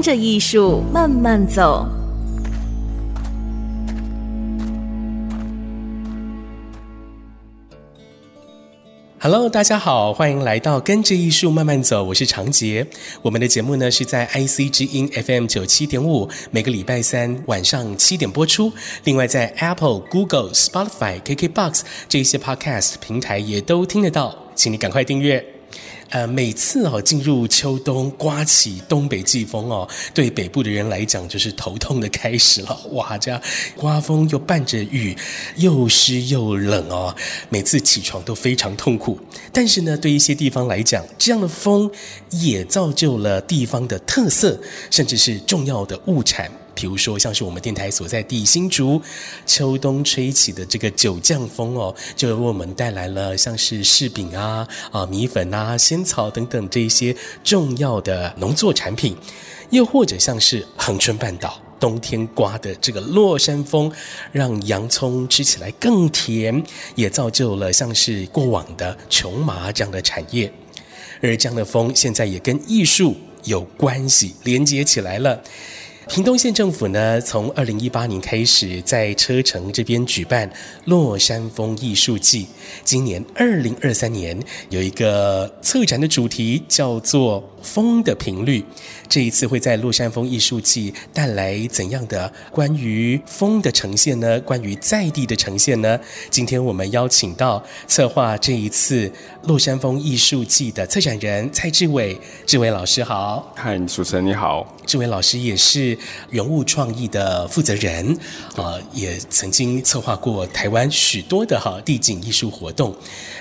跟着艺术慢慢走。Hello，大家好，欢迎来到跟着艺术慢慢走，我是长杰。我们的节目呢是在 IC 之音 FM 九七点五，每个礼拜三晚上七点播出。另外在 Apple、Google、Spotify、KKBox 这些 Podcast 平台也都听得到，请你赶快订阅。呃，每次哦进入秋冬，刮起东北季风哦，对北部的人来讲就是头痛的开始了。哇，这样刮风又伴着雨，又湿又冷哦，每次起床都非常痛苦。但是呢，对一些地方来讲，这样的风也造就了地方的特色，甚至是重要的物产。比如说，像是我们电台所在地新竹，秋冬吹起的这个九降风哦，就为我们带来了像是柿饼啊、啊米粉啊、仙草等等这些重要的农作产品，又或者像是恒春半岛冬天刮的这个落山风，让洋葱吃起来更甜，也造就了像是过往的琼麻这样的产业，而这样的风现在也跟艺术有关系，连接起来了。屏东县政府呢，从二零一八年开始在车城这边举办落山风艺术季。今年二零二三年有一个策展的主题叫做“风的频率”。这一次会在落山风艺术季带来怎样的关于风的呈现呢？关于在地的呈现呢？今天我们邀请到策划这一次落山风艺术季的策展人蔡志伟，志伟老师好。嗨，主持人你好。志伟老师也是原物创意的负责人，啊，也曾经策划过台湾许多的哈地景艺术活动。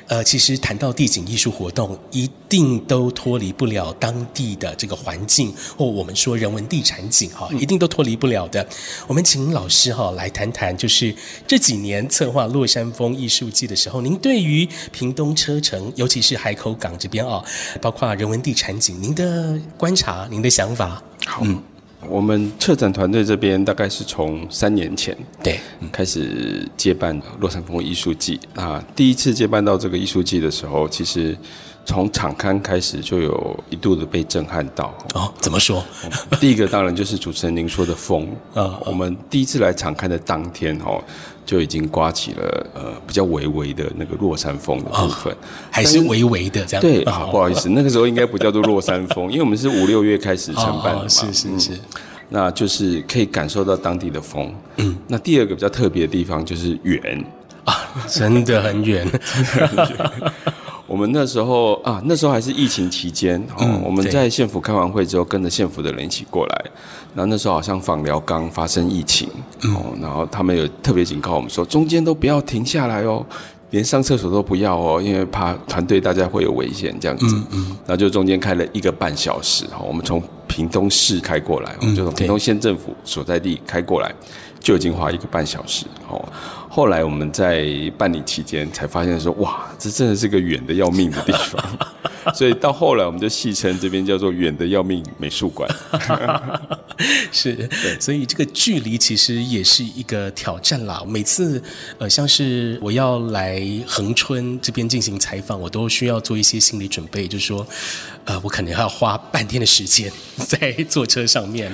呃，其实谈到地景艺术活动，一定都脱离不了当地的这个环境，或我们说人文地产景哈，一定都脱离不了的。我们请老师哈来谈谈，就是这几年策划落山风艺术季的时候，您对于屏东车城，尤其是海口港这边啊，包括人文地产景，您的观察，您的想法。好，嗯，我们策展团队这边大概是从三年前对开始接办洛山峰艺术季啊。第一次接办到这个艺术季的时候，其实从场刊开始就有一度的被震撼到哦。怎么说？第一个当然就是主持人您说的风啊。我们第一次来场刊的当天哦。就已经刮起了呃比较微微的那个落山风的部分，哦、还是微微的这样。对，不好意思，那个时候应该不叫做落山风，因为我们是五六月开始承办的嘛。是是是、嗯，那就是可以感受到当地的风。嗯，那第二个比较特别的地方就是远啊，真的很远。我们那时候啊，那时候还是疫情期间，哦、嗯，我们在县府开完会之后，跟着县府的人一起过来。然后那时候好像访寮刚发生疫情，哦，然后他们有特别警告我们说，中间都不要停下来哦，连上厕所都不要哦，因为怕团队大家会有危险这样子。嗯嗯。然后就中间开了一个半小时，哈，我们从屏东市开过来，我们就从屏东县政府所在地开过来，就已经花一个半小时，哦。后来我们在办理期间才发现说，哇，这真的是个远的要命的地方。所以到后来我们就戏称这边叫做远的要命美术馆。是，对，所以这个距离其实也是一个挑战啦。每次呃，像是我要来恒春这边进行采访，我都需要做一些心理准备，就是说，呃，我可能要花半天的时间在坐车上面。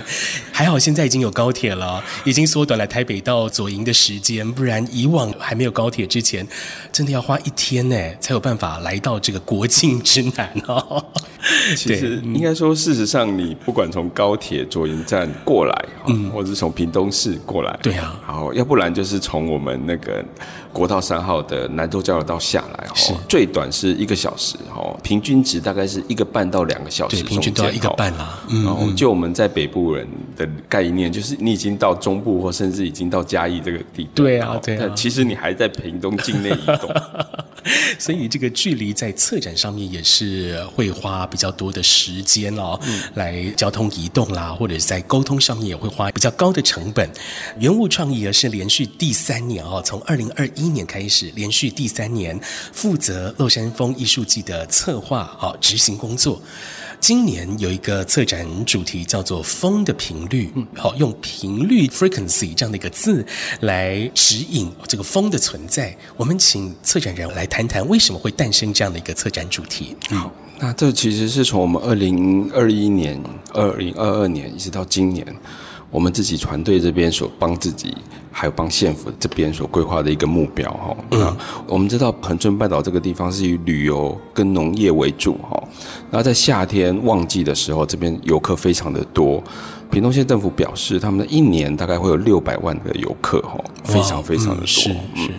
还好现在已经有高铁了，已经缩短了台北到左营的时间，不然。以往还没有高铁之前，真的要花一天呢，才有办法来到这个国境之南哦。其实应该说，事实上，你不管从高铁左营站过来，嗯，或者是从屏东市过来，对啊，然后，要不然就是从我们那个国道三号的南州交流道下来，哦最短是一个小时，哦，平均值大概是一个半到两个小时，平均都要一个半啦。然后就我们在北部人的概念，就是你已经到中部，或甚至已经到嘉义这个地段，对啊，对其实你还在屏东境内移动。所以这个距离在策展上面也是会花比较多的时间哦，嗯、来交通移动啦，或者是在沟通上面也会花比较高的成本。原物创意而是连续第三年哦，从二零二一年开始，连续第三年负责乐山峰艺术季的策划哦，执行工作。今年有一个策展主题叫做“风的频率”，好，用频率 （frequency） 这样的一个字来指引这个风的存在。我们请策展人来谈谈为什么会诞生这样的一个策展主题。好，那这其实是从我们二零二一年、二零二二年一直到今年。我们自己团队这边所帮自己，还有帮县府这边所规划的一个目标哈。那，我们知道恒春半岛这个地方是以旅游跟农业为主哈。那在夏天旺季的时候，这边游客非常的多。屏东县政府表示，他们的一年大概会有六百万的游客哈，非常非常的多。嗯，是。是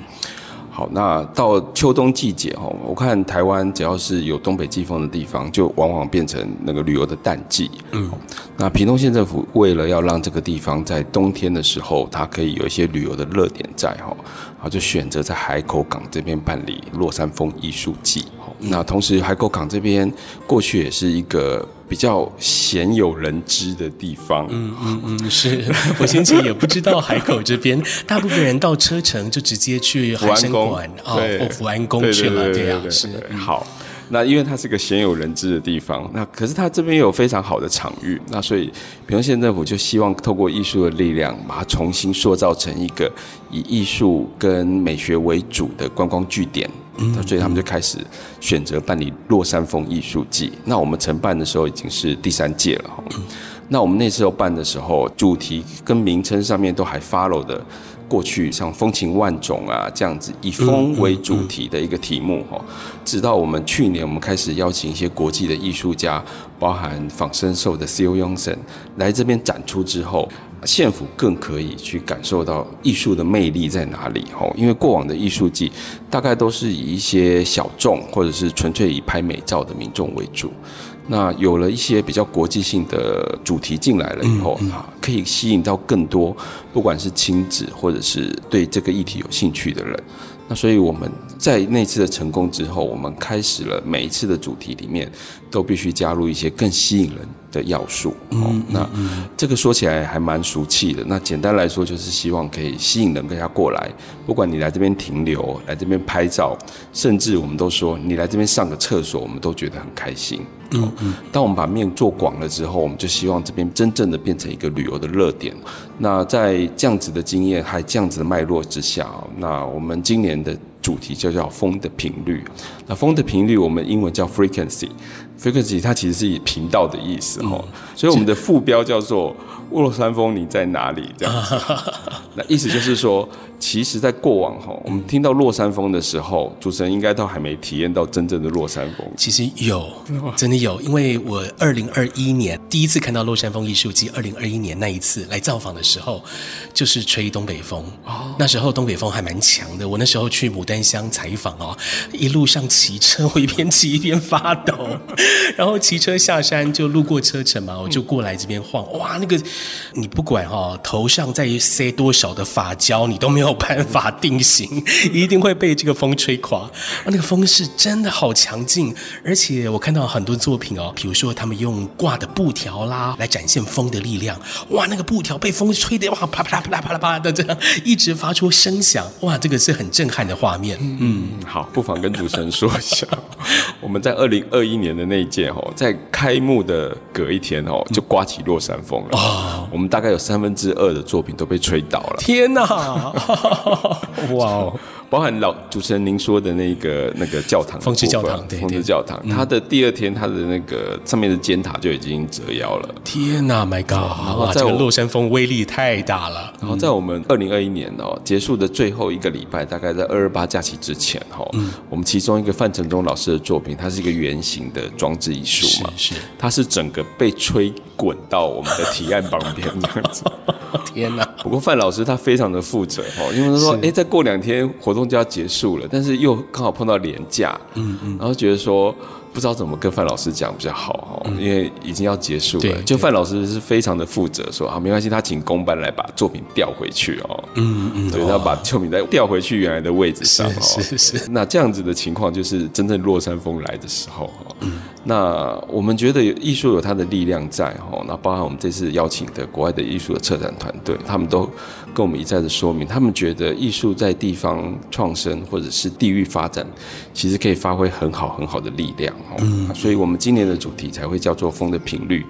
好，那到秋冬季节哈，我看台湾只要是有东北季风的地方，就往往变成那个旅游的淡季。嗯，那屏东县政府为了要让这个地方在冬天的时候，它可以有一些旅游的热点在哈，好，就选择在海口港这边办理落山风艺术季。那同时，海口港这边过去也是一个比较鲜有人知的地方。嗯嗯嗯，是 我先前也不知道海口这边，大部分人到车城就直接去海参馆啊，或福安宫去了，这样是好。那因为它是个鲜有人知的地方，那可是它这边有非常好的场域，那所以屏东县政府就希望透过艺术的力量，把它重新塑造成一个以艺术跟美学为主的观光据点。嗯，所以他们就开始选择办理落山风艺术季。那我们承办的时候已经是第三届了。嗯，那我们那时候办的时候，主题跟名称上面都还 follow 的。过去像风情万种啊，这样子以风为主题的一个题目哈，直到我们去年我们开始邀请一些国际的艺术家，包含仿生兽的 Theo Yongsen 来这边展出之后，县府更可以去感受到艺术的魅力在哪里哦，因为过往的艺术季大概都是以一些小众或者是纯粹以拍美照的民众为主。那有了一些比较国际性的主题进来了以后，啊，可以吸引到更多，不管是亲子或者是对这个议题有兴趣的人。那所以我们在那次的成功之后，我们开始了每一次的主题里面都必须加入一些更吸引人的要素。哦，那这个说起来还蛮俗气的。那简单来说，就是希望可以吸引人更加过来。不管你来这边停留，来这边拍照，甚至我们都说你来这边上个厕所，我们都觉得很开心。嗯嗯。当我们把面做广了之后，我们就希望这边真正的变成一个旅游的热点。那在这样子的经验还这样子的脉络之下，那我们今年的主题就叫风的频率。那风的频率，我们英文叫 frequency。frequency 它其实是以频道的意思哈，所以我们的副标叫做“落山风你在哪里”这样子。那意思就是说。其实，在过往哈，我们听到落山风的时候，主持人应该都还没体验到真正的落山风。其实有，真的有，因为我二零二一年第一次看到落山风艺术季，二零二一年那一次来造访的时候，就是吹东北风。哦，那时候东北风还蛮强的。我那时候去牡丹乡采访哦，一路上骑车，我一边骑一边发抖，然后骑车下山就路过车城嘛，我就过来这边晃，哇，那个你不管哈，头上再塞多少的发胶，你都没有。有办法定型，一定会被这个风吹垮。啊那个风是真的好强劲，而且我看到很多作品哦，比如说他们用挂的布条啦来展现风的力量。哇，那个布条被风吹得哇啪啪啦啪啦啪啦啪的这样一直发出声响。哇，这个是很震撼的画面。嗯，好，不妨跟主持人说一下，我们在二零二一年的那一届哦，在开幕的隔一天哦，就刮起落山风了。哦，我们大概有三分之二的作品都被吹倒了。天哪！哇哦！包含老主持人您说的那个那个教堂，风之教堂，对风之教堂，它的第二天，它的那个上面的尖塔就已经折腰了。天哪，My God！然后这个落山风威力太大了。然后在我们二零二一年哦结束的最后一个礼拜，大概在二二八假期之前哈，我们其中一个范承忠老师的作品，它是一个圆形的装置艺术嘛，是，它是整个被吹滚到我们的提案旁边这样子。天哪！不过范老师他非常的负责哈，因为他说，哎，再过两天活动就要结束了，但是又刚好碰到连假，嗯嗯，然后觉得说不知道怎么跟范老师讲比较好哈，因为已经要结束了。就范老师是非常的负责，说啊没关系，他请公班来把作品调回去哦。嗯嗯，对，要把作品再调回去原来的位置上。是是是。那这样子的情况，就是真正落山风来的时候哈。嗯。那我们觉得艺术有它的力量在哈，那包含我们这次邀请的国外的艺术的策展团队，他们都跟我们一再的说明，他们觉得艺术在地方创生或者是地域发展，其实可以发挥很好很好的力量哦。嗯，所以我们今年的主题才会叫做“风的频率”。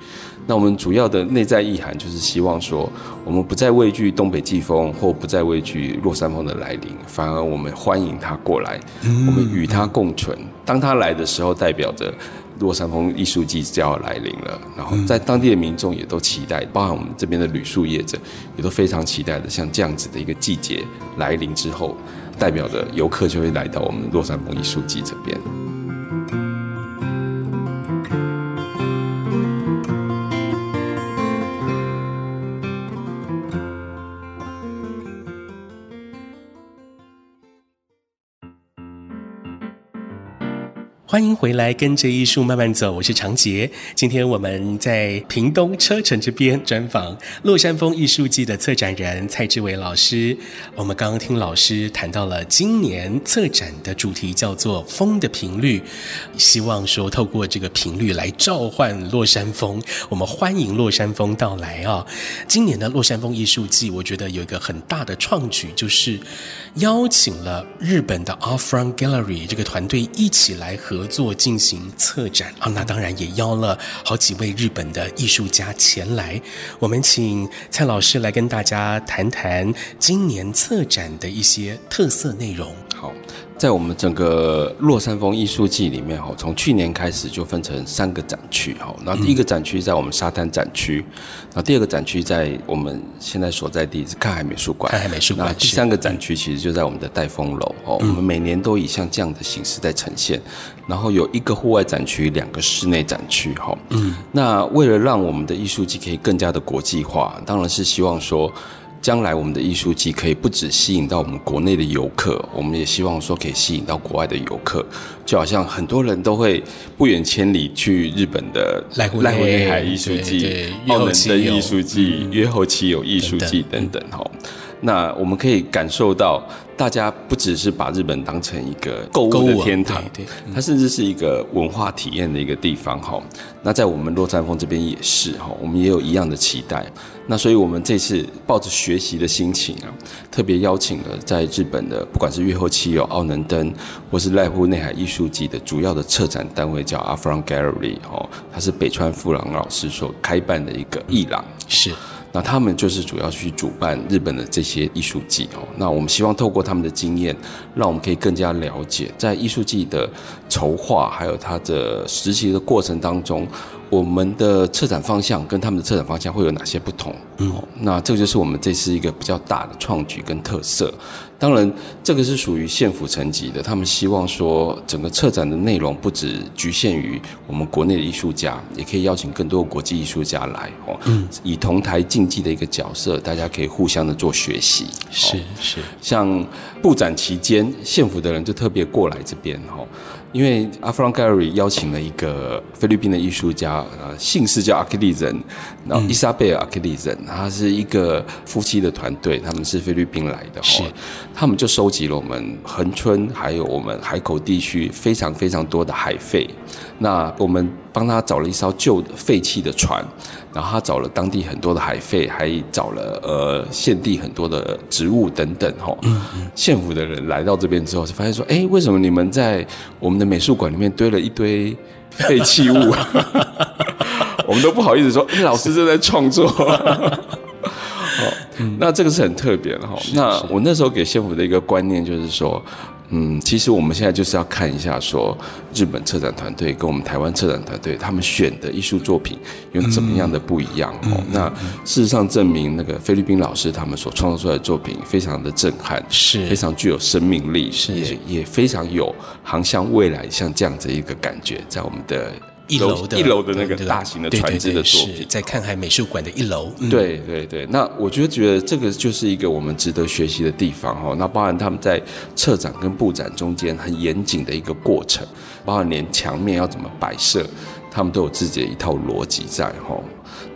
那我们主要的内在意涵就是希望说，我们不再畏惧东北季风，或不再畏惧落山风的来临，反而我们欢迎它过来，我们与它共存。当它来的时候，代表着。洛山峰艺术季就要来临了，然后在当地的民众也都期待，包含我们这边的旅宿业者也都非常期待的，像这样子的一个季节来临之后，代表着游客就会来到我们洛山峰艺术季这边。欢迎回来，跟着艺术慢慢走。我是长杰。今天我们在屏东车城这边专访洛山风艺术季的策展人蔡志伟老师。我们刚刚听老师谈到了今年策展的主题叫做“风的频率”，希望说透过这个频率来召唤洛山风。我们欢迎洛山风到来啊！今年的洛山风艺术季，我觉得有一个很大的创举，就是邀请了日本的 Art Front Gallery 这个团队一起来合。做进行策展啊，那当然也邀了好几位日本的艺术家前来。我们请蔡老师来跟大家谈谈今年策展的一些特色内容。好。在我们整个落山风艺术季里面，哈，从去年开始就分成三个展区，哈。那第一个展区在我们沙滩展区，那第二个展区在我们现在所在地是看海美术馆，看海美术馆。那第三个展区其实就在我们的戴风楼，哦，我们每年都以像这样的形式在呈现。然后有一个户外展区，两个室内展区，哈。嗯。那为了让我们的艺术季可以更加的国际化，当然是希望说。将来我们的艺术季可以不只吸引到我们国内的游客，我们也希望说可以吸引到国外的游客。就好像很多人都会不远千里去日本的濑户内海艺术季、奥能的艺术季、约后期有艺术季等等哈。那我们可以感受到。大家不只是把日本当成一个购物的天堂，它甚至是一个文化体验的一个地方哈。那在我们洛山峰这边也是哈，我们也有一样的期待。那所以我们这次抱着学习的心情啊，特别邀请了在日本的不管是越后期有奥能登，或是濑户内海艺术季的主要的策展单位叫 Art Front Gallery 哦，它是北川富朗老师所开办的一个艺廊是。那他们就是主要去主办日本的这些艺术季哦。那我们希望透过他们的经验，让我们可以更加了解在艺术季的筹划还有它的实习的过程当中。我们的策展方向跟他们的策展方向会有哪些不同？嗯，那这个就是我们这次一个比较大的创举跟特色。当然，这个是属于县府层级的，他们希望说整个策展的内容不只局限于我们国内的艺术家，也可以邀请更多国际艺术家来哦。嗯，以同台竞技的一个角色，大家可以互相的做学习。是是，像布展期间，县府的人就特别过来这边哈。因为 Art Front Gallery 邀请了一个菲律宾的艺术家，呃，姓氏叫阿克利人，然后伊莎贝尔阿克利人，他是一个夫妻的团队，他们是菲律宾来的，是，他们就收集了我们恒春还有我们海口地区非常非常多的海废，那我们帮他找了一艘旧的废弃的船。然后他找了当地很多的海废，还找了呃现地很多的植物等等哈。县府的人来到这边之后，就发现说，哎，为什么你们在我们的美术馆里面堆了一堆废弃物？我们都不好意思说，哎，老师正在创作。好，那这个是很特别的哈。那我那时候给县府的一个观念就是说。嗯，其实我们现在就是要看一下，说日本策展团队跟我们台湾策展团队他们选的艺术作品有怎么样的不一样哦。那事实上证明，那个菲律宾老师他们所创作出来的作品非常的震撼，是。非常具有生命力，是。也也非常有航向未来像这样子一个感觉，在我们的一楼的一楼的那个大型的船只的作品，对对对，在看海美术馆的一楼。嗯、对对对，那我觉得觉得这个就是一个我们值得学习的地方哈。那包含他们在策展跟布展中间很严谨的一个过程，包含连墙面要怎么摆设，他们都有自己的一套逻辑在哈。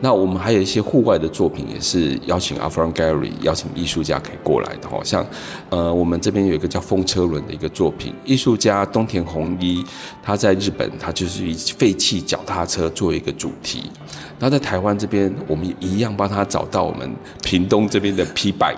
那我们还有一些户外的作品，也是邀请 Art From Gallery 邀请艺术家可以过来的哈，像呃我们这边有一个叫风车轮的一个作品，艺术家东田弘一，他在日本他就是以废弃脚踏车作为一个主题，那在台湾这边我们也一样帮他找到我们屏东这边的 P Bike，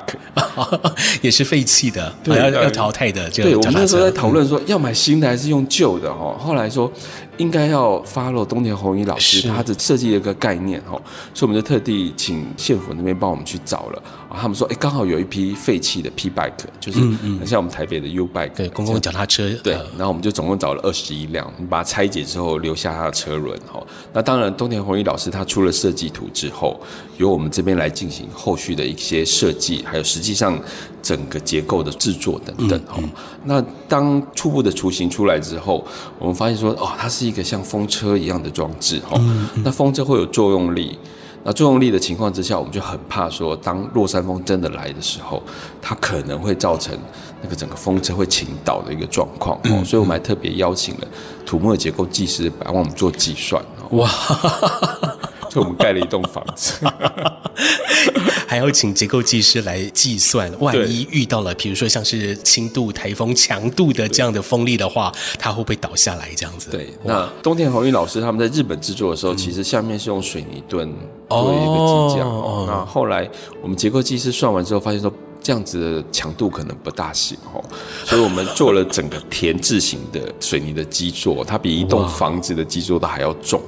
也是废弃的，对要要淘汰的，对，我们那时候在讨论说要买新的还是用旧的哈，后来说。应该要 follow 东田弘一老师他的设计的一个概念哈，所以我们就特地请县府那边帮我们去找了啊。他们说，哎，刚好有一批废弃的 P bike，就是很像我们台北的 U bike，对，公共脚踏车。对，然后我们就总共找了二十一辆，你把它拆解之后留下它的车轮哈。那当然，东田弘一老师他出了设计图之后，由我们这边来进行后续的一些设计，还有实际上整个结构的制作等等哈。那当初步的雏形出来之后，我们发现说，哦，它是。是一个像风车一样的装置哈，那风车会有作用力，那作用力的情况之下，我们就很怕说，当落山风真的来的时候，它可能会造成那个整个风车会倾倒的一个状况哦，所以我们还特别邀请了土木的结构技师来帮我们做计算哇。所以我们盖了一栋房子，还要请结构技师来计算，万一遇到了，比如说像是轻度台风强度的这样的风力的话，它会不会倒下来？这样子。对，那东田宏一老师他们在日本制作的时候，其实下面是用水泥墩做一个基架。那后来我们结构技师算完之后，发现说这样子的强度可能不大行哦，所以我们做了整个田字形的水泥的基座，它比一栋房子的基座都还要重。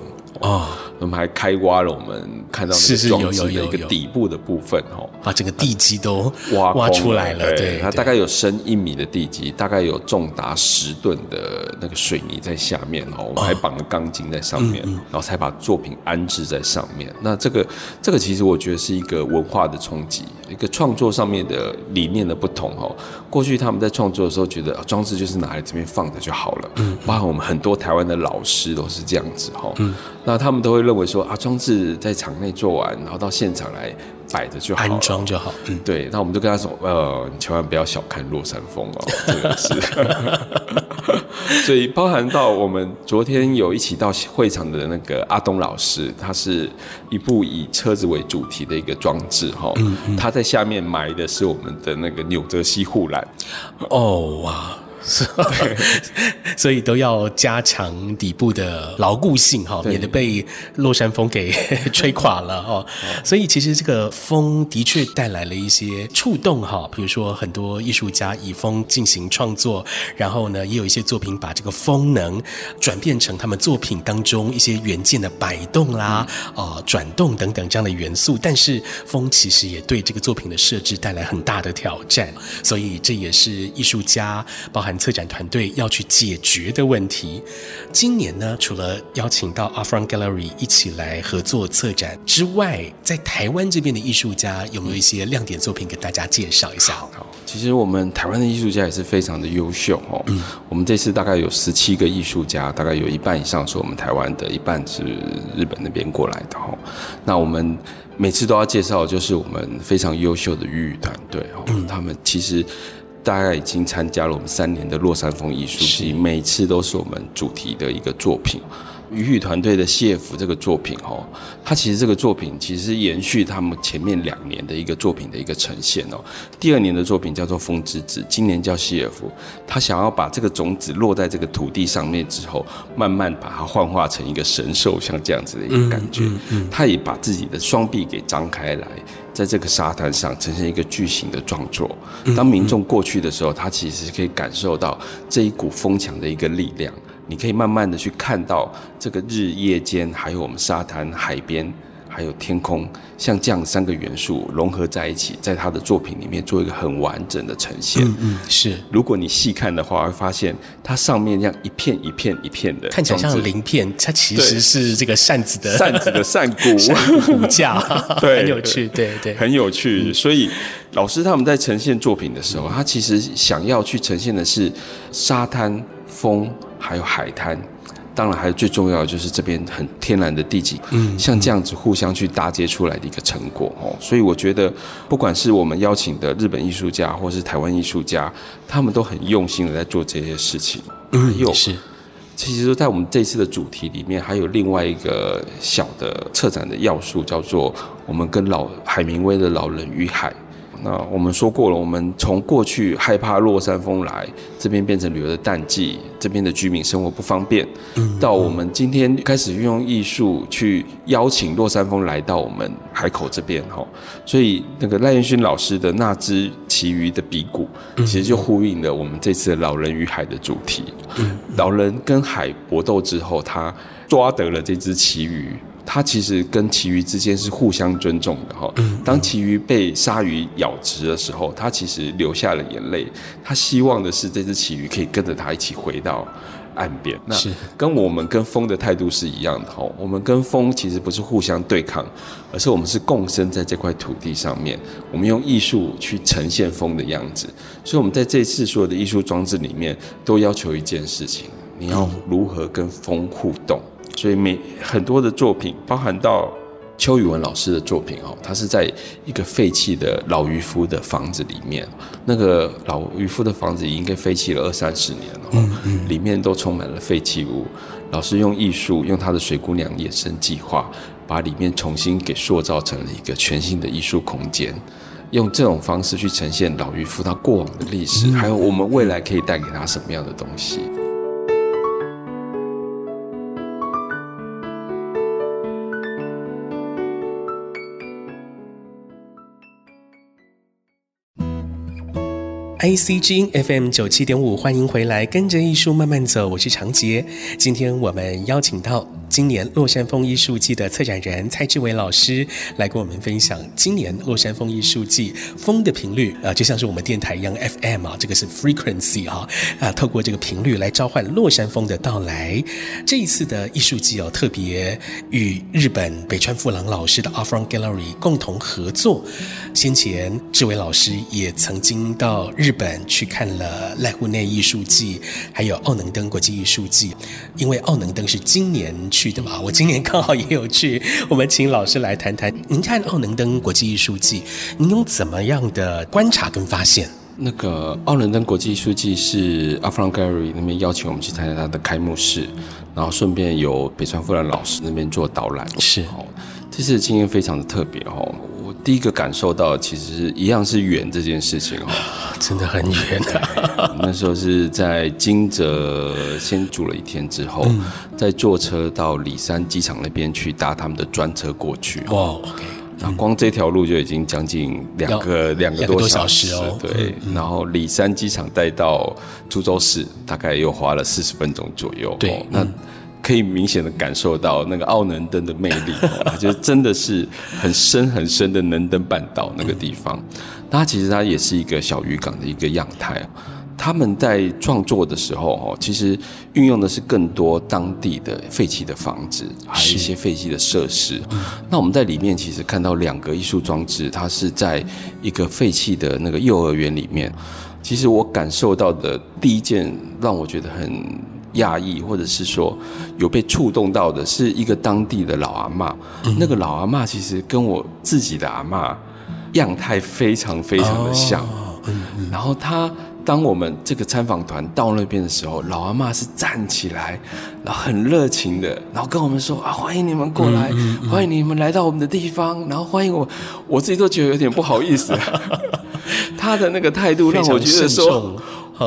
哦，我们还开挖了我们看到那个装置的一个底部的部分哦，把整个地基都挖挖出来了。对，它大概有深一米的地基，大概有重达十吨的那个水泥在下面哦，我们还绑了钢筋在上面，然后才把作品安置在上面。那这个这个其实我觉得是一个文化的冲击，一个创作上面的理念的不同哦。过去他们在创作的时候觉得装置就是拿来这边放着就好了，嗯，包括我们很多台湾的老师都是这样子哈，嗯。那他们都会认为说啊，装置在场内做完，然后到现场来摆着就好，安装就好。嗯，对。那我们就跟他说，呃，你千万不要小看落山风哦，这个是。所以包含到我们昨天有一起到会场的那个阿东老师，他是一部以车子为主题的一个装置哈，嗯嗯，他在下面埋的是我们的那个纽泽西护栏。哦哇。是，所以都要加强底部的牢固性哈，免得被落山风给吹垮了哦。所以其实这个风的确带来了一些触动哈，比如说很多艺术家以风进行创作，然后呢，也有一些作品把这个风能转变成他们作品当中一些元件的摆动啦、啊转动等等这样的元素。但是风其实也对这个作品的设置带来很大的挑战，所以这也是艺术家包含。策展团队要去解决的问题。今年呢，除了邀请到 From Gallery 一起来合作策展之外，在台湾这边的艺术家有没有一些亮点作品给大家介绍一下？好，其实我们台湾的艺术家也是非常的优秀哦。嗯，我们这次大概有十七个艺术家，大概有一半以上是我们台湾的，一半是日本那边过来的哦。那我们每次都要介绍，就是我们非常优秀的粤语团队哦。嗯，他们其实。大概已经参加了我们三年的洛山风艺术季，每次都是我们主题的一个作品。鱼语团队的谢服这个作品哦，它其实这个作品其实延续他们前面两年的一个作品的一个呈现哦。第二年的作品叫做风之子，今年叫谢服。他想要把这个种子落在这个土地上面之后，慢慢把它幻化成一个神兽，像这样子的一个感觉。他也把自己的双臂给张开来，在这个沙滩上呈现一个巨型的创作。当民众过去的时候，他其实可以感受到这一股风墙的一个力量。你可以慢慢的去看到这个日夜间，还有我们沙滩、海边，还有天空，像这样三个元素融合在一起，在他的作品里面做一个很完整的呈现。嗯嗯，是。如果你细看的话，会发现它上面这样一片一片一片的，看起来像鳞片，它其实是这个扇子的扇子的 扇骨骨架，对，很有趣，对对，很有趣。所以老师他们在呈现作品的时候，他其实想要去呈现的是沙滩风。还有海滩，当然还有最重要的就是这边很天然的地景，嗯，像这样子互相去搭接出来的一个成果哦。所以我觉得，不管是我们邀请的日本艺术家，或是台湾艺术家，他们都很用心的在做这些事情。嗯，有是。其实，在我们这次的主题里面，还有另外一个小的策展的要素，叫做我们跟老海明威的《老人与海》。那我们说过了，我们从过去害怕落山风来，这边变成旅游的淡季，这边的居民生活不方便，到我们今天开始运用艺术去邀请落山风来到我们海口这边哈，所以那个赖彦勋老师的那只旗鱼的鼻骨，其实就呼应了我们这次的老人与海的主题。老人跟海搏斗之后，他抓得了这只旗鱼。它其实跟旗鱼之间是互相尊重的哈。当旗鱼被鲨鱼咬直的时候，它其实流下了眼泪。它希望的是这只旗鱼可以跟着它一起回到岸边。那跟我们跟风的态度是一样的哈。我们跟风其实不是互相对抗，而是我们是共生在这块土地上面。我们用艺术去呈现风的样子。所以，我们在这次所有的艺术装置里面，都要求一件事情：你要如何跟风互动。所以每很多的作品，包含到邱宇文老师的作品哦，他是在一个废弃的老渔夫的房子里面，那个老渔夫的房子应该废弃了二三十年了，里面都充满了废弃物。老师用艺术，用他的水姑娘衍生计划，把里面重新给塑造成了一个全新的艺术空间，用这种方式去呈现老渔夫他过往的历史，还有我们未来可以带给他什么样的东西。IC 之音 FM 九七点五，欢迎回来，跟着艺术慢慢走，我是长杰。今天我们邀请到今年洛山风艺术季的策展人蔡志伟老师来跟我们分享今年洛山风艺术季风的频率啊，就像是我们电台一样 FM 啊，这个是 frequency 哈啊，透过这个频率来召唤洛山风的到来。这一次的艺术季哦，特别与日本北川富朗老师的 Art Front Gallery 共同合作。先前志伟老师也曾经到日本。去看了濑户内艺术季，还有奥能登国际艺术季，因为奥能登是今年去的嘛，我今年刚好也有去。我们请老师来谈谈，您看奥能登国际艺术季，您有怎么样的观察跟发现？那个奥能登国际艺术季是 Art Front Gallery 那边邀请我们去参加他的开幕式，然后顺便由北川富兰老师那边做导览，是哦，这次的经验非常的特别哦。第一个感受到，其实一样是远这件事情哦，真的很远啊。那时候是在金泽先住了一天之后，嗯、再坐车到里山机场那边去搭他们的专车过去。哇，OK，那光这条路就已经将近两个两个多小时哦。对，嗯、然后里山机场带到株洲市，大概又花了四十分钟左右。对，那。可以明显的感受到那个奥能登的魅力，就真的是很深很深的能登半岛那个地方。它其实它也是一个小渔港的一个样态。他们在创作的时候，哦，其实运用的是更多当地的废弃的房子，还有一些废弃的设施。那我们在里面其实看到两个艺术装置，它是在一个废弃的那个幼儿园里面。其实我感受到的第一件让我觉得很。讶异，或者是说有被触动到的，是一个当地的老阿妈。嗯、那个老阿妈其实跟我自己的阿妈样态非常非常的像。哦嗯嗯、然后他，当我们这个参访团到那边的时候，老阿妈是站起来，然后很热情的，然后跟我们说啊，欢迎你们过来，欢迎你们来到我们的地方，然后欢迎我。我自己都觉得有点不好意思。他的那个态度让我觉得说，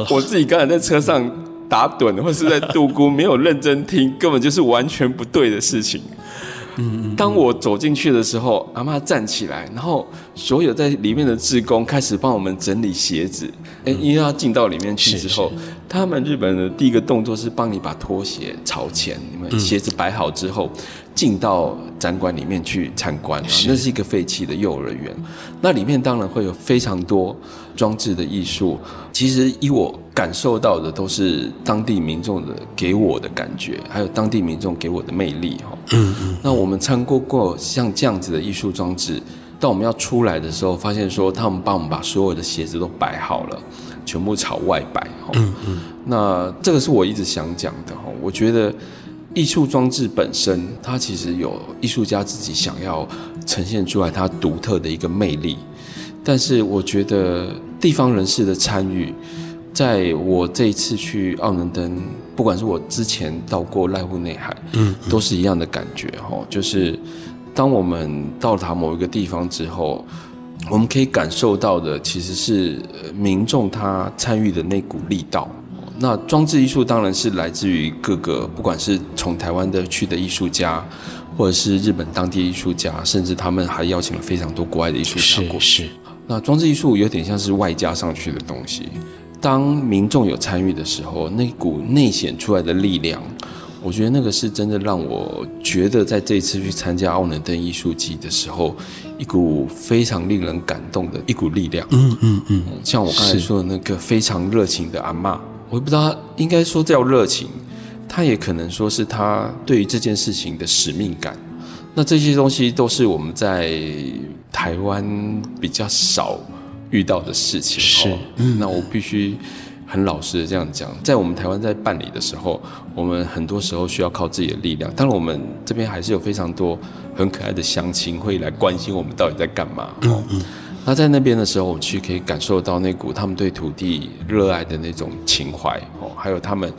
我自己刚才在车上。打盹或是在度孤，没有认真听，根本就是完全不对的事情。嗯，当我走进去的时候，阿妈站起来，然后所有在里面的志工开始帮我们整理鞋子。哎，因为要进到里面去之后，他们日本的第一个动作是帮你把拖鞋朝前，你们鞋子摆好之后，进到展馆里面去参观。那是一个废弃的幼儿园，那里面当然会有非常多装置的艺术。其实以我感受到的，都是当地民众的给我的感觉，还有当地民众给我的魅力哈。嗯嗯。那我们参观过像这样子的艺术装置，当我们要出来的时候，发现说他们帮我们把所有的鞋子都摆好了，全部朝外摆哈。嗯嗯。那这个是我一直想讲的哈，我觉得艺术装置本身，它其实有艺术家自己想要呈现出来它独特的一个魅力。但是我觉得地方人士的参与，在我这一次去奥能登，不管是我之前到过濑户内海，嗯，都是一样的感觉哈，就是当我们到达某一个地方之后，我们可以感受到的其实是民众他参与的那股力道。那装置艺术当然是来自于各个，不管是从台湾的去的艺术家。或者是日本当地艺术家，甚至他们还邀请了非常多国外的艺术家过去。是，是。那装置艺术有点像是外加上去的东西。当民众有参与的时候，那股内显出来的力量，我觉得那个是真的让我觉得在这一次去参加奥能登艺术季的时候，一股非常令人感动的一股力量。嗯嗯嗯。像我刚才说的那个非常热情的阿嬷，我也不知道应该说叫热情。他也可能说是他对于这件事情的使命感，那这些东西都是我们在台湾比较少遇到的事情。是，嗯，那我必须很老实的这样讲，在我们台湾在办理的时候，我们很多时候需要靠自己的力量。当然，我们这边还是有非常多很可爱的乡亲会来关心我们到底在干嘛。嗯嗯。那在那边的时候，我去可以感受到那股他们对土地热爱的那种情怀哦，还有他们。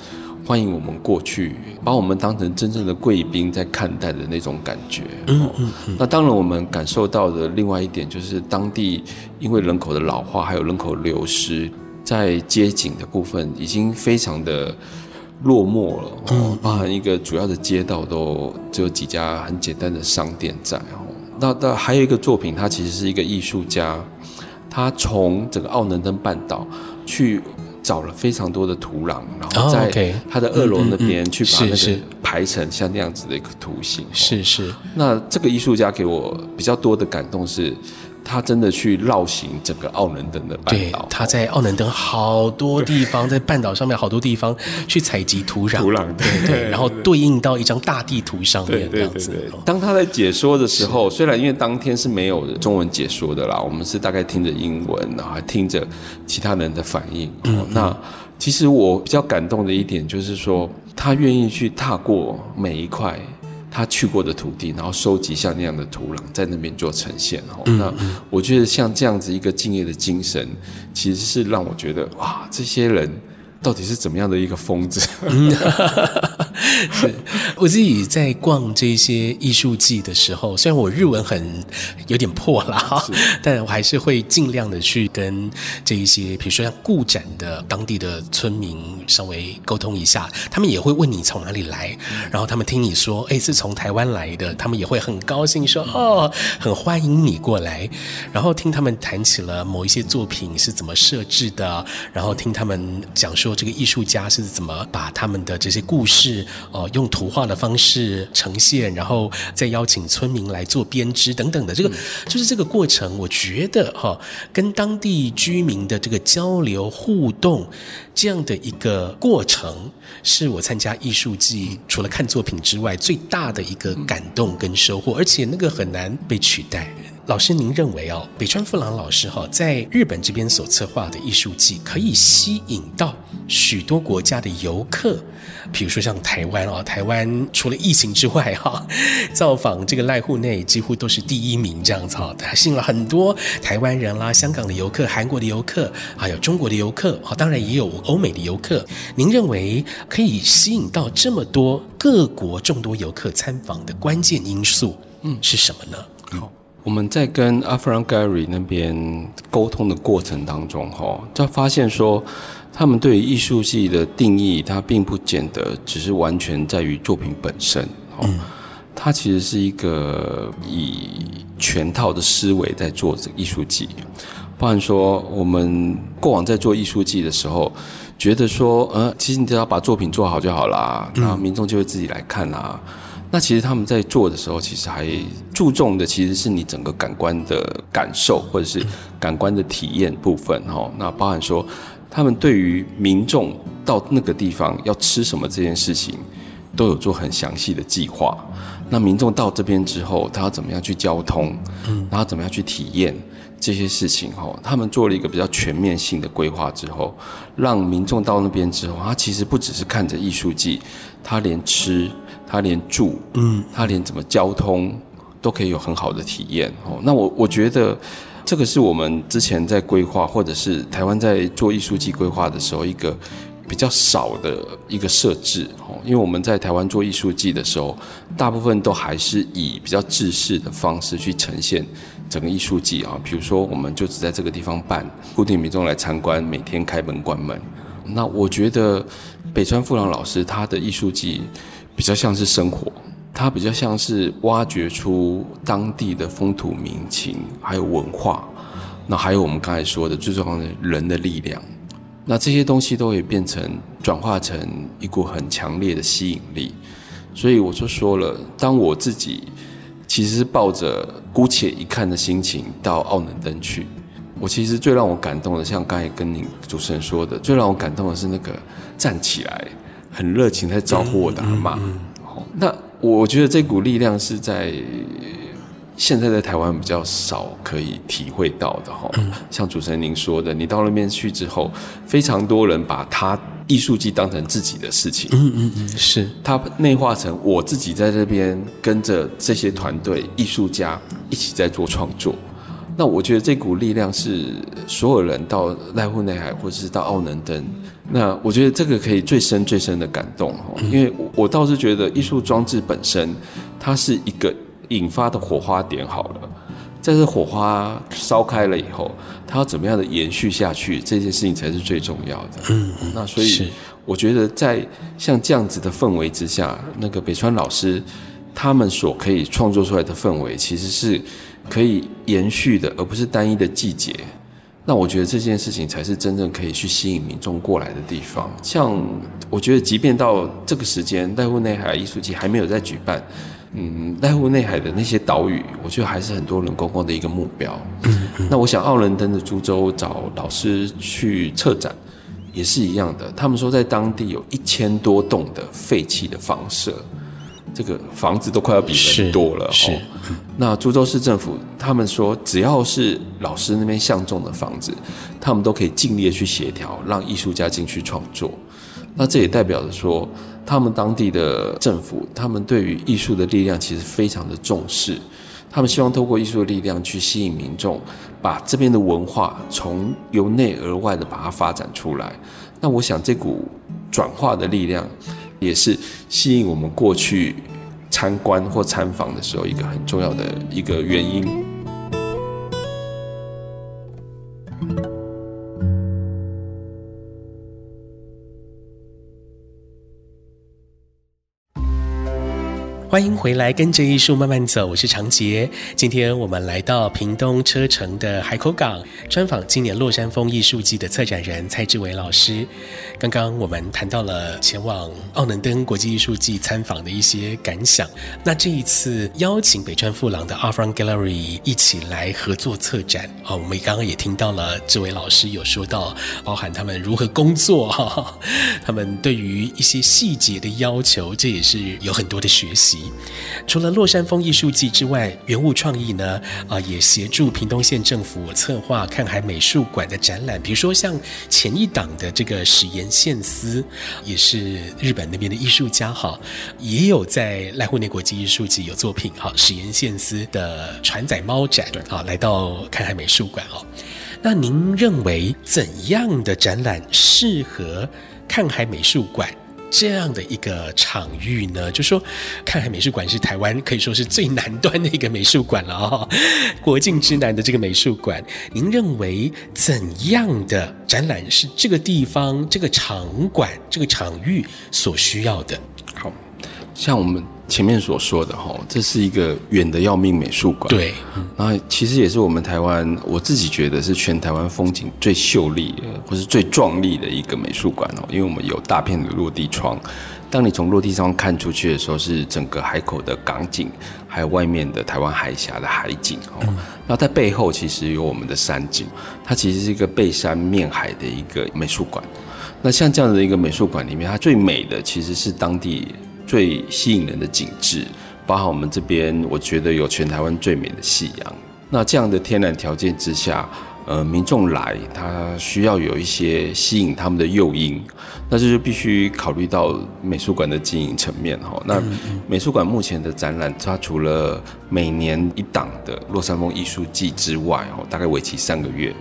欢迎我们过去，把我们当成真正的贵宾在看待的那种感觉。嗯嗯嗯。那当然，我们感受到的另外一点就是，当地因为人口的老化，还有人口流失，在街景的部分已经非常的落寞了。嗯。包含一个主要的街道都只有几家很简单的商店在。哦。那那还有一个作品，它其实是一个艺术家，他从整个奥能登半岛去。找了非常多的土壤，然后在它的二楼那边去把那个排成像那样子的一个图形。是是。那这个艺术家给我比较多的感动是。他真的去绕行整个奥能登的半岛。对，他在奥能登好多地方，在半岛上面好多地方去采集土壤，土壤对对，然后对应到一张大地图上面这样子。当他在解说的时候，虽然因为当天是没有中文解说的啦，我们是大概听着英文，然后还听着其他人的反应。嗯，那其实我比较感动的一点就是说，他愿意去踏过每一块。他去过的土地，然后收集像那样的土壤，在那边做呈现。嗯，那我觉得像这样子一个敬业的精神，其实是让我觉得哇，这些人。到底是怎么样的一个疯子？是。我自己在逛这些艺术季的时候，虽然我日文很有点破了哈，但我还是会尽量的去跟这一些，比如说像故展的当地的村民稍微沟通一下，他们也会问你从哪里来，然后他们听你说，哎，是从台湾来的，他们也会很高兴说，哦，很欢迎你过来，然后听他们谈起了某一些作品是怎么设置的，然后听他们讲说。说这个艺术家是怎么把他们的这些故事，呃，用图画的方式呈现，然后再邀请村民来做编织等等的，这个就是这个过程。我觉得哈，跟当地居民的这个交流互动这样的一个过程，是我参加艺术季除了看作品之外最大的一个感动跟收获，而且那个很难被取代。老师，您认为哦，北川富朗老师哈，在日本这边所策划的艺术季，可以吸引到许多国家的游客，比如说像台湾哦，台湾除了疫情之外哈，造访这个濑户内几乎都是第一名这样子哈，吸引了很多台湾人啦、香港的游客、韩国的游客，还有中国的游客，哈，当然也有欧美的游客。您认为可以吸引到这么多各国众多游客参访的关键因素，嗯，是什么呢？好。我们在跟 Art Friend Gallery 那边沟通的过程当中，哈，就发现说，他们对于艺术系的定义，它并不见得只是完全在于作品本身，嗯，它其实是一个以全套的思维在做这个艺术季。包含说，我们过往在做艺术季的时候，觉得说，呃，其实你只要把作品做好就好啦，那民众就会自己来看啦。那其实他们在做的时候，其实还注重的其实是你整个感官的感受，或者是感官的体验部分哈。那包含说，他们对于民众到那个地方要吃什么这件事情，都有做很详细的计划。那民众到这边之后，他要怎么样去交通，嗯然后怎么样去体验这些事情哈？他们做了一个比较全面性的规划之后，让民众到那边之后，他其实不只是看着艺术季，他连吃。他连住，嗯，他连怎么交通都可以有很好的体验哦。那我我觉得这个是我们之前在规划，或者是台湾在做艺术季规划的时候一个比较少的一个设置哦。因为我们在台湾做艺术季的时候，大部分都还是以比较制式的方式去呈现整个艺术季啊。比如说，我们就只在这个地方办，固定民众来参观，每天开门关门。那我觉得北川富朗老师他的艺术季比较像是生活，它比较像是挖掘出当地的风土民情，还有文化，那还有我们刚才说的最重要的人的力量，那这些东西都会变成转化成一股很强烈的吸引力。所以我就说了，当我自己其实是抱着姑且一看的心情到奥能登去。我其实最让我感动的，像刚才跟你主持人说的，最让我感动的是那个站起来很热情在招呼我的阿嬷。好，那我觉得这股力量是在现在在台湾比较少可以体会到的哈。像主持人您说的，你到那边去之后，非常多人把他艺术季当成自己的事情。嗯嗯嗯，是他内化成我自己在这边跟着这些团队艺术家一起在做创作。那我觉得这股力量是所有人到濑户内海，或者是到奥能登，那我觉得这个可以最深最深的感动，因为我倒是觉得艺术装置本身，它是一个引发的火花点好了，在这火花烧开了以后，它要怎么样的延续下去，这件事情才是最重要的。嗯，那所以我觉得在像这样子的氛围之下，那个北川老师他们所可以创作出来的氛围，其实是。可以延续的，而不是单一的季节。那我觉得这件事情才是真正可以去吸引民众过来的地方。像我觉得，即便到这个时间，濑户内海艺术季还没有在举办，嗯，濑户内海的那些岛屿，我觉得还是很多人观光的一个目标。那我想，奥伦登的株洲找老师去策展，也是一样的。他们说，在当地有一千多栋的废弃的房舍。这个房子都快要比人多了是，是。那株洲市政府他们说，只要是老师那边相中的房子，他们都可以尽力的去协调，让艺术家进去创作。那这也代表着说，他们当地的政府，他们对于艺术的力量其实非常的重视。他们希望透过艺术的力量去吸引民众，把这边的文化从由内而外的把它发展出来。那我想，这股转化的力量。也是吸引我们过去参观或参访的时候一个很重要的一个原因。欢迎回来，跟着艺术慢慢走，我是长杰。今天我们来到屏东车城的海口港，专访今年洛山风艺术季的策展人蔡志伟老师。刚刚我们谈到了前往奥能登国际艺术季参访的一些感想。那这一次邀请北川富朗的 Art From Gallery 一起来合作策展啊，我们刚刚也听到了志伟老师有说到，包含他们如何工作哈，他们对于一些细节的要求，这也是有很多的学习。除了落山风艺术季之外，原物创意呢啊也协助屏东县政府策划看海美术馆的展览，比如说像前一档的这个史岩宪司，也是日本那边的艺术家哈，也有在濑户内国际艺术季有作品哈，史岩宪司的船仔猫展啊，来到看海美术馆哦。那您认为怎样的展览适合看海美术馆？这样的一个场域呢，就说看海美术馆是台湾可以说是最南端的一个美术馆了哦，国境之南的这个美术馆，您认为怎样的展览是这个地方、这个场馆、这个场域所需要的？好，像我们。前面所说的哈，这是一个远的要命美术馆。对，然后其实也是我们台湾，我自己觉得是全台湾风景最秀丽或是最壮丽的一个美术馆哦。因为我们有大片的落地窗，当你从落地窗看出去的时候，是整个海口的港景，还有外面的台湾海峡的海景哦。那在背后其实有我们的山景，它其实是一个背山面海的一个美术馆。那像这样的一个美术馆里面，它最美的其实是当地。最吸引人的景致，包含我们这边，我觉得有全台湾最美的夕阳。那这样的天然条件之下，呃民众来，他需要有一些吸引他们的诱因，那这就必须考虑到美术馆的经营层面哈。那美术馆目前的展览，它除了每年一档的洛山风艺术季之外，哦，大概为期三个月。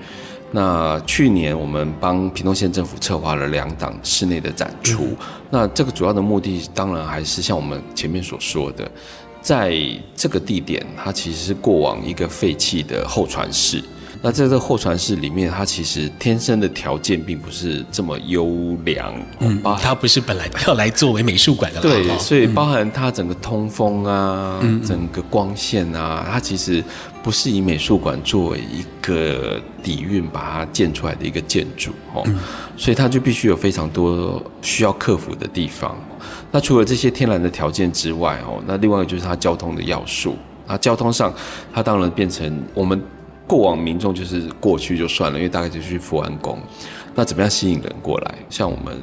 那去年我们帮屏东县政府策划了两档室内的展出，嗯、那这个主要的目的当然还是像我们前面所说的，在这个地点，它其实是过往一个废弃的候船室。那在这个候船室里面，它其实天生的条件并不是这么优良，嗯，它不是本来要来作为美术馆的，对，所以包含它整个通风啊，嗯、整个光线啊，它其实不是以美术馆作为一个底蕴把它建出来的一个建筑哦，嗯、所以它就必须有非常多需要克服的地方。那除了这些天然的条件之外哦，那另外一个就是它交通的要素。那交通上，它当然变成我们。过往民众就是过去就算了，因为大概就去福安宫。那怎么样吸引人过来？像我们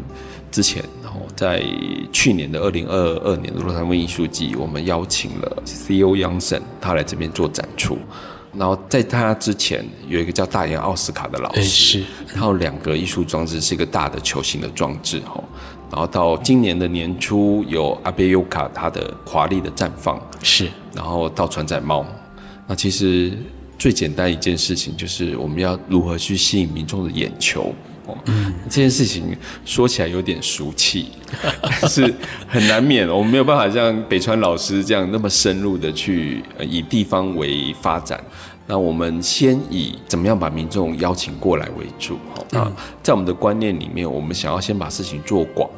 之前，然后在去年的二零二二年的洛山风艺术季，我们邀请了 C.O. 杨森，他来这边做展出。然后在他之前，有一个叫大岩奥斯卡的老师，是，然后两个艺术装置是一个大的球形的装置，哈。然后到今年的年初，有阿贝尤卡他的华丽的绽放，是。然后到船仔猫，那其实。最简单一件事情就是我们要如何去吸引民众的眼球哦。嗯，这件事情说起来有点俗气，但 是很难免，我们没有办法像北川老师这样那么深入的去以地方为发展。那我们先以怎么样把民众邀请过来为主。那在我们的观念里面，我们想要先把事情做广，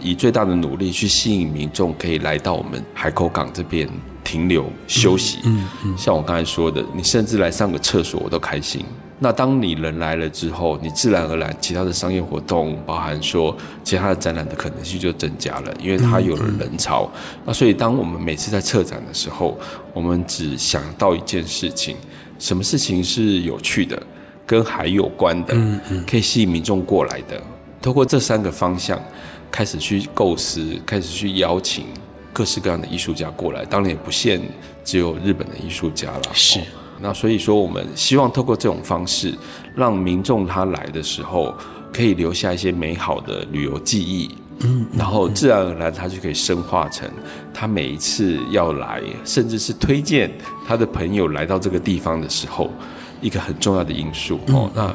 以最大的努力去吸引民众可以来到我们海口港这边。停留休息，嗯嗯，嗯，像我刚才说的，你甚至来上个厕所我都开心。那当你人来了之后，你自然而然其他的商业活动，包含说其他的展览的可能性就增加了，因为它有了人潮。嗯嗯、那所以当我们每次在策展的时候，我们只想到一件事情：什么事情是有趣的，跟海有关的，嗯嗯，可以吸引民众过来的。通过这三个方向开始去构思，开始去邀请。各式各样的艺术家过来，当然也不限只有日本的艺术家了。是，那所以说，我们希望透过这种方式，让民众他来的时候，可以留下一些美好的旅游记忆。嗯，然后自然而然他就可以深化成他每一次要来，甚至是推荐他的朋友来到这个地方的时候，一个很重要的因素。哦，那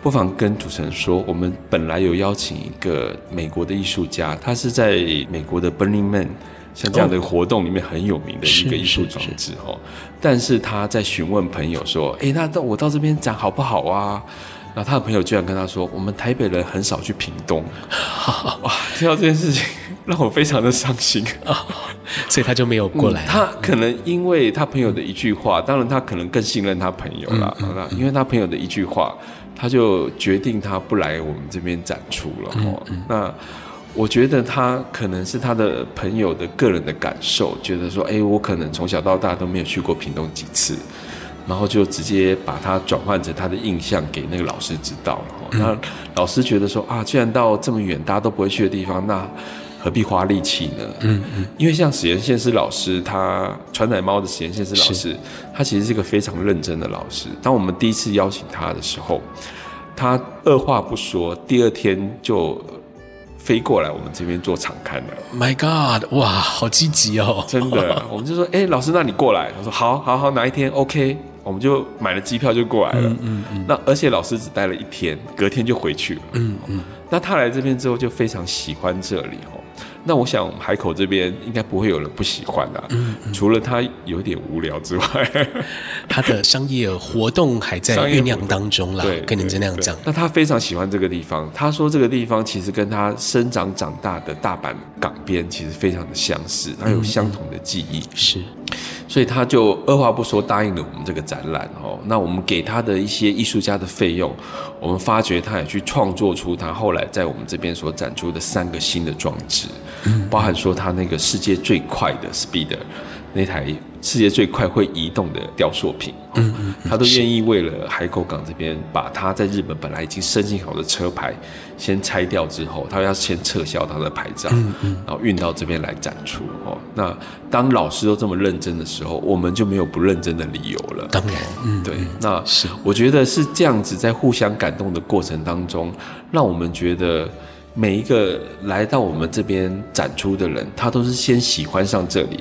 不妨跟主持人说，我们本来有邀请一个美国的艺术家，他是在美国的 Burning Man。像这样的活动里面很有名的一个艺术装置哦，但是他在询问朋友说：“哎，那到我到这边展好不好啊？”然后他的朋友居然跟他说：“我们台北人很少去屏东。” 哇，听到这件事情让我非常的伤心啊，所以他就没有过来。他可能因为他朋友的一句话，当然他可能更信任他朋友了。那因为他朋友的一句话，他就决定他不来我们这边展出了哦。那。我觉得他可能是他的朋友的个人的感受，觉得说，哎，我可能从小到大都没有去过屏东几次，然后就直接把它转换成他的印象给那个老师知道了。嗯、那老师觉得说，啊，既然到这么远，大家都不会去的地方，那何必花力气呢？嗯嗯。因为像史岩宪师老师，他传奶猫的史岩宪师老师，他其实是一个非常认真的老师。当我们第一次邀请他的时候，他二话不说，第二天就。飞过来我们这边做场刊的，My God，哇，好积极哦！真的，我们就说，哎、欸，老师，那你过来。他说，好，好，好，哪一天？OK，我们就买了机票就过来了。嗯嗯，嗯，那而且老师只待了一天，隔天就回去了。嗯嗯，那他来这边之后就非常喜欢这里哦。那我想海口这边应该不会有人不喜欢的，啊，嗯嗯，除了他有点无聊之外，他的商业活动还在酝酿当中啦。对，跟您这样讲。那他非常喜欢这个地方，他说这个地方其实跟他生长长大的大阪港边其实非常的相似，他有相同的记忆。是。所以他就二话不说答应了我们这个展览哦。那我们给他的一些艺术家的费用，我们发觉他也去创作出他后来在我们这边所展出的三个新的装置，包含说他那个世界最快的 Speeder，那台世界最快会移动的雕塑品，嗯嗯，他都愿意为了海口港这边，把他在日本本来已经申请好的车牌先拆掉之后，他要先撤销他的牌照，嗯嗯，然后运到这边来展出哦。那当老师都这么认真的时候，我们就没有不认真的理由了。当然，嗯，对，那是我觉得是这样子，在互相感动的过程当中，让我们觉得。每一个来到我们这边展出的人，他都是先喜欢上这里，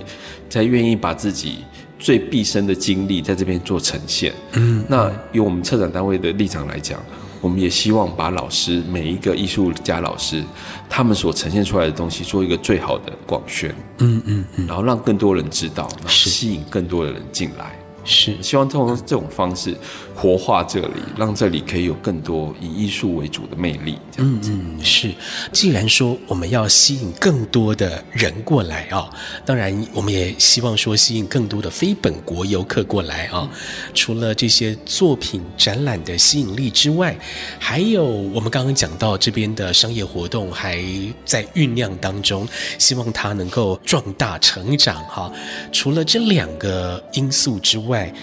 才愿意把自己最毕生的精力在这边做呈现。嗯，那以我们策展单位的立场来讲，我们也希望把老师每一个艺术家老师他们所呈现出来的东西做一个最好的广宣。嗯嗯嗯，然后让更多人知道，然后吸引更多的人进来。是，希望通过这种方式活化这里，让这里可以有更多以艺术为主的魅力。嗯嗯，是。既然说我们要吸引更多的人过来啊，当然我们也希望说吸引更多的非本国游客过来啊。除了这些作品展览的吸引力之外，还有我们刚刚讲到这边的商业活动还在酝酿当中，希望它能够壮大成长哈。除了这两个因素之外，外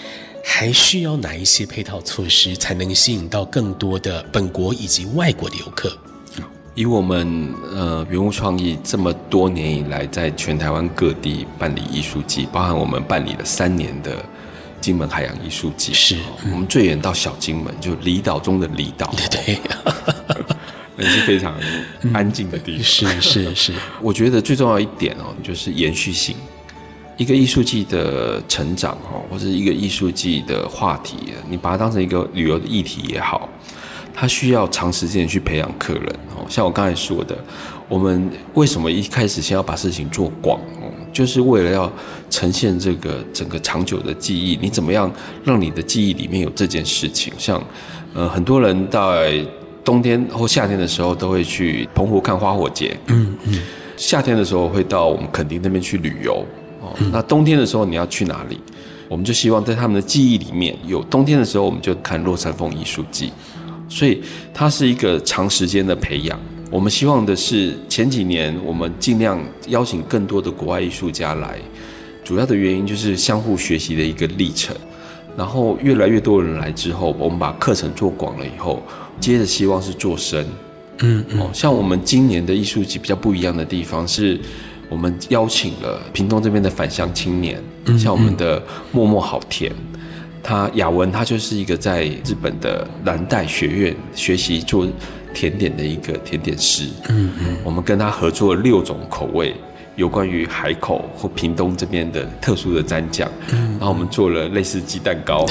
还需要哪一些配套措施，才能吸引到更多的本国以及外国的游客？以我们呃原物创意这么多年以来，在全台湾各地办理艺术季，包含我们办理了三年的金门海洋艺术季，是、嗯、我们最远到小金门，就离岛中的离岛，对，对，那是非常安静的地方。是是是，是 我觉得最重要一点哦，就是延续性。一个艺术季的成长，哈，或者一个艺术季的话题，你把它当成一个旅游的议题也好，它需要长时间去培养客人。哦，像我刚才说的，我们为什么一开始先要把事情做广？哦，就是为了要呈现这个整个长久的记忆。你怎么样让你的记忆里面有这件事情？像，呃，很多人在冬天或夏天的时候都会去澎湖看花火节，嗯嗯，夏天的时候会到我们垦丁那边去旅游。那冬天的时候你要去哪里？我们就希望在他们的记忆里面有冬天的时候，我们就看落山风艺术季。所以它是一个长时间的培养。我们希望的是前几年我们尽量邀请更多的国外艺术家来，主要的原因就是相互学习的一个历程。然后越来越多人来之后，我们把课程做广了以后，接着希望是做深。嗯，哦，像我们今年的艺术季比较不一样的地方是。我们邀请了屏东这边的返乡青年，像我们的默默好甜，他雅文他就是一个在日本的蓝带学院学习做甜点的一个甜点师。嗯嗯，我们跟他合作了六种口味，有关于海口或屏东这边的特殊的蘸酱。然后我们做了类似鸡蛋糕，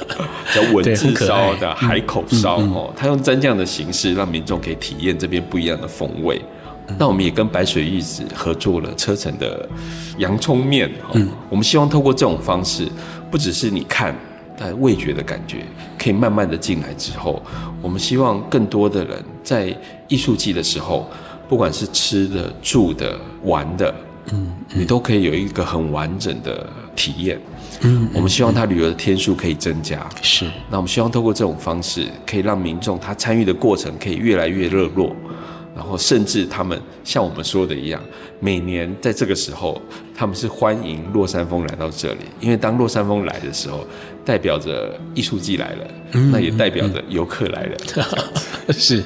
叫文字烧的海口烧哦，他用蘸酱的形式让民众可以体验这边不一样的风味。那我们也跟白水玉子合作了车城的洋葱面，嗯，我们希望透过这种方式，不只是你看，但味觉的感觉可以慢慢的进来之后，我们希望更多的人在艺术季的时候，不管是吃的、住的、玩的，嗯，你都可以有一个很完整的体验，嗯，我们希望他旅游的天数可以增加，是，那我们希望透过这种方式，可以让民众他参与的过程可以越来越热络。然后，甚至他们像我们说的一样，每年在这个时候，他们是欢迎落山风来到这里，因为当落山风来的时候，代表着艺术季来了，嗯、那也代表着游客来了。嗯、是，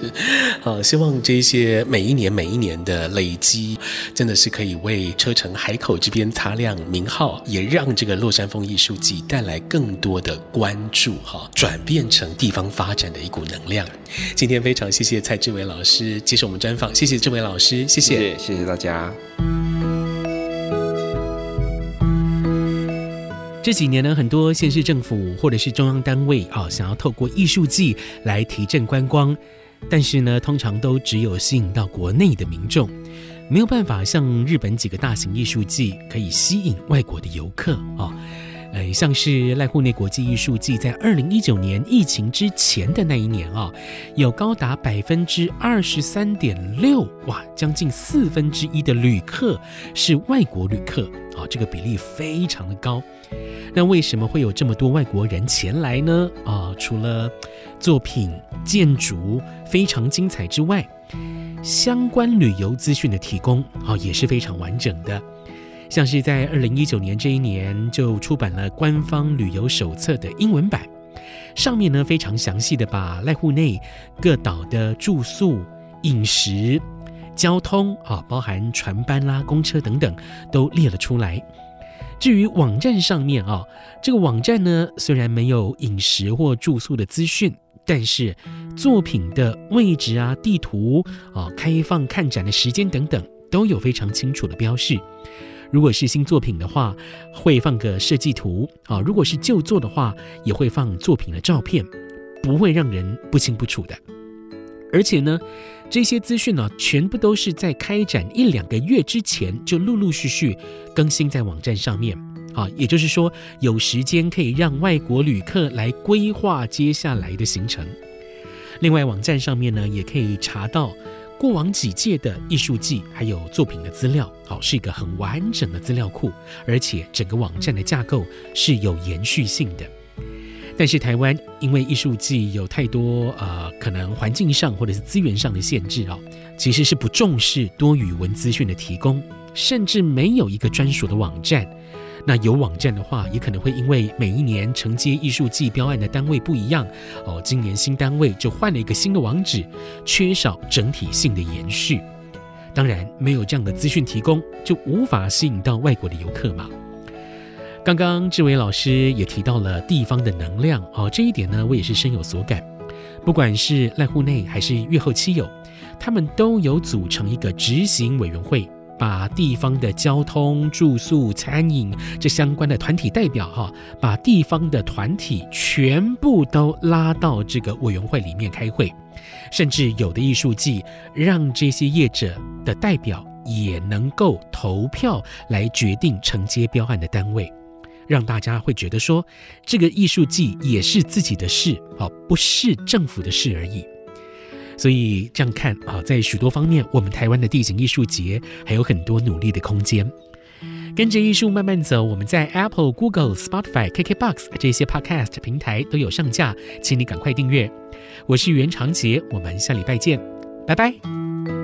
好，希望这些每一年每一年的累积，真的是可以为车城海口这边擦亮名号，也让这个落山风艺术季带来更多的关注，哈，转变成地方发展的一股能量。今天非常谢谢蔡志伟老师接受我们专访，谢谢志伟老师，谢谢，谢谢大家。这几年呢，很多县市政府或者是中央单位啊，想要透过艺术季来提振观光，但是呢，通常都只有吸引到国内的民众，没有办法像日本几个大型艺术季可以吸引外国的游客啊。呃，像是濑户内国际艺术季，在二零一九年疫情之前的那一年啊，有高达百分之二十三点六，哇，将近四分之一的旅客是外国旅客啊，这个比例非常的高。那为什么会有这么多外国人前来呢？啊，除了作品建筑非常精彩之外，相关旅游资讯的提供啊，也是非常完整的。像是在二零一九年这一年就出版了官方旅游手册的英文版，上面呢非常详细的把濑户内各岛的住宿、饮食、交通啊，包含船班啦、公车等等，都列了出来。至于网站上面啊，这个网站呢虽然没有饮食或住宿的资讯，但是作品的位置啊、地图啊、开放看展的时间等等，都有非常清楚的标示。如果是新作品的话，会放个设计图啊；如果是旧作的话，也会放作品的照片，不会让人不清不楚的。而且呢，这些资讯呢，全部都是在开展一两个月之前就陆陆续续更新在网站上面。啊，也就是说，有时间可以让外国旅客来规划接下来的行程。另外，网站上面呢，也可以查到过往几届的艺术季还有作品的资料。好，是一个很完整的资料库，而且整个网站的架构是有延续性的。但是台湾因为艺术季有太多呃可能环境上或者是资源上的限制啊，其实是不重视多语文资讯的提供，甚至没有一个专属的网站。那有网站的话，也可能会因为每一年承接艺术季标案的单位不一样哦，今年新单位就换了一个新的网址，缺少整体性的延续。当然，没有这样的资讯提供，就无法吸引到外国的游客嘛。刚刚志伟老师也提到了地方的能量哦，这一点呢，我也是深有所感。不管是濑户内还是月后妻友，他们都有组成一个执行委员会，把地方的交通、住宿、餐饮这相关的团体代表哈，把地方的团体全部都拉到这个委员会里面开会，甚至有的艺术季让这些业者的代表也能够投票来决定承接标案的单位。让大家会觉得说，这个艺术季也是自己的事，哦，不是政府的事而已。所以这样看啊，在许多方面，我们台湾的地景艺术节还有很多努力的空间。跟着艺术慢慢走，我们在 Apple、Google、Spotify、KKBox 这些 Podcast 平台都有上架，请你赶快订阅。我是袁长杰，我们下礼拜见，拜拜。